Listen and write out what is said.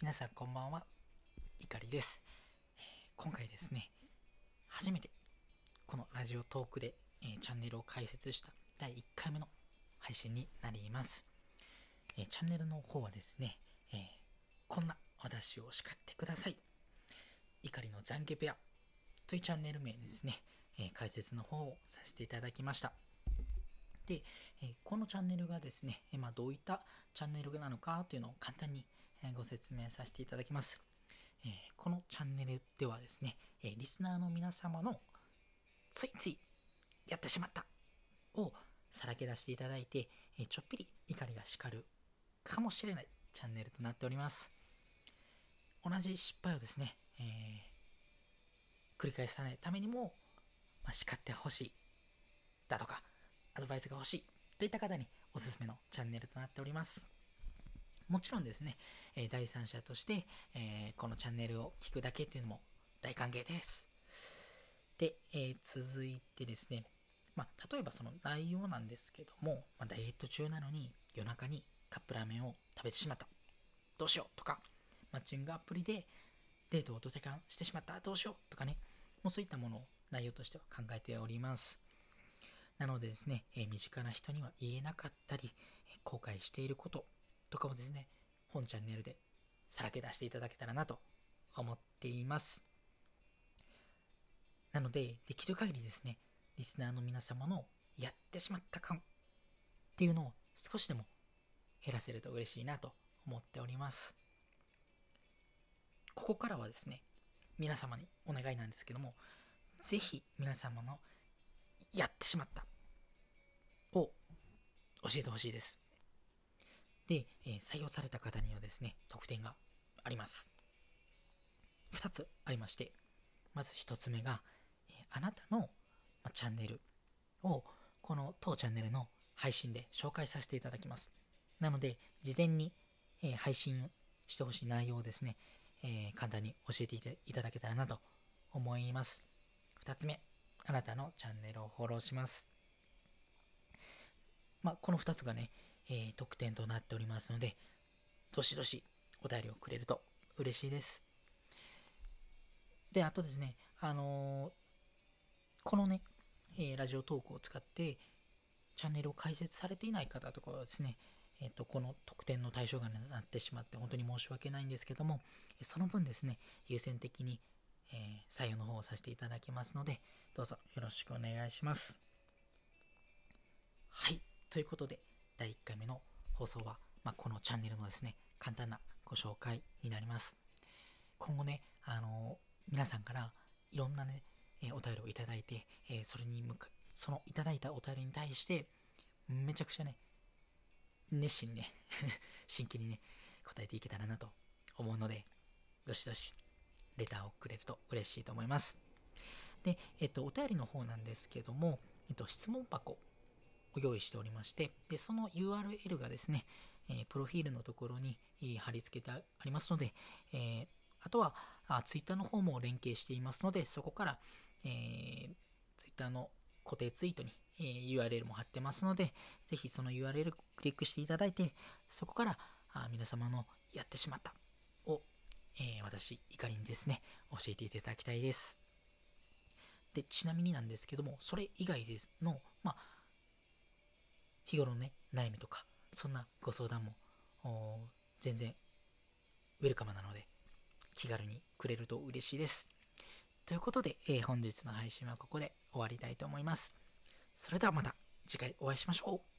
皆さんこんばんは、いかりです、えー今回ですね、初めてこのラジオトークで、えーチャンネルを開設した第1回目の配信になります。えーチャンネルの方はですね、えこんな私を叱ってください。怒りの懺悔部屋というチャンネル名ですね、え解説の方をさせていただきました。で、えこのチャンネルがですね、えまあ、どういったチャンネルなのかというのを簡単にご説明させていただきます。えこのチャンネルではですね、えリスナーの皆様のついついやってしまったをさらけ出していただいて、えちょっぴり怒りが叱るかもしれないチャンネルとなっております。同じ失敗をですね、えー繰り返さないためにも、まあ、叱ってほしいだとか、アドバイスが欲しいといった方におすすめのチャンネルとなっております。もちろんですね、え第三者として、えこのチャンネルを聞くだけっていうのも大歓迎です。で、え続いてですね、まあ、例えばその内容なんですけども、まあ、ダイエット中なのに夜中にカップラーメンを食べてしまった。どうしようとか、マッチングアプリでデートをドタキャンしてしまった。どうしようとかね、もうそういったものを内容としては考えております。なのでですね、え身近な人には言えなかったり、後悔していることとかをですね、本チャンネルでさらけ出していただけたらなと思っています。なので、できる限りですね、リスナーの皆様のやってしまった感っていうのを少しでも減らせると嬉しいなと思っております。ここからはですね、皆様にお願いなんですけども、ぜひ皆様のやってしまったを教えてほしいです。で、え採用された方にはですね、特典があります。2つありまして、まず1つ目が、えあなたの、まチャンネルをこの当チャンネルの配信で紹介させていただきます。なので、事前に、え配信してほしい内容をですね、えー簡単に教えていたいただけたらなと思います。2つ目、あなたのチャンネルをフォローします。まあ、この2つがね、えー特典となっておりますので、どしどしお便りをくれると嬉しいです。で、あとですね、あのーこのね、えーラジオトークを使って、チャンネルを開設されていない方とかはですね、えっ、と、この特典の対象外になってしまって、本当に申し訳ないんですけども、その分ですね、優先的に、えー採用の方をさせていただきますので、どうぞよろしくお願いします。はい。ということで、第1回目の放送は、まあ、このチャンネルのですね、簡単なご紹介になります。今後ね、あの皆さんからいろんなね、えーお便りをいただいて、えーそれに向か、そのいただいたお便りに対して、めちゃくちゃね、熱心にね、真剣にね、答えていけたらなと思うので、どしどし、レターをくれると嬉しいと思います。で、えっと、お便りの方なんですけども、えっと、質問箱を用意しておりまして、で、その URL がですね、えプロフィールのところに貼り付けてありますので、えあとはあ Twitter の方も連携していますので、そこから、えー、Twitter の固定ツイートに、え URL も貼ってますので、ぜひその URL をクリックしていただいて、そこからあ皆様のやってしまったを、えー私、怒りにですね、教えていただきたいです。で、ちなみになんですけども、それ以外ですの、まあ、日頃のね、悩みとか、そんなご相談も、全然、ウェルカムなので、気軽にくれると嬉しいです。ということで、えー本日の配信はここで終わりたいと思います。それではまた次回お会いしましょう。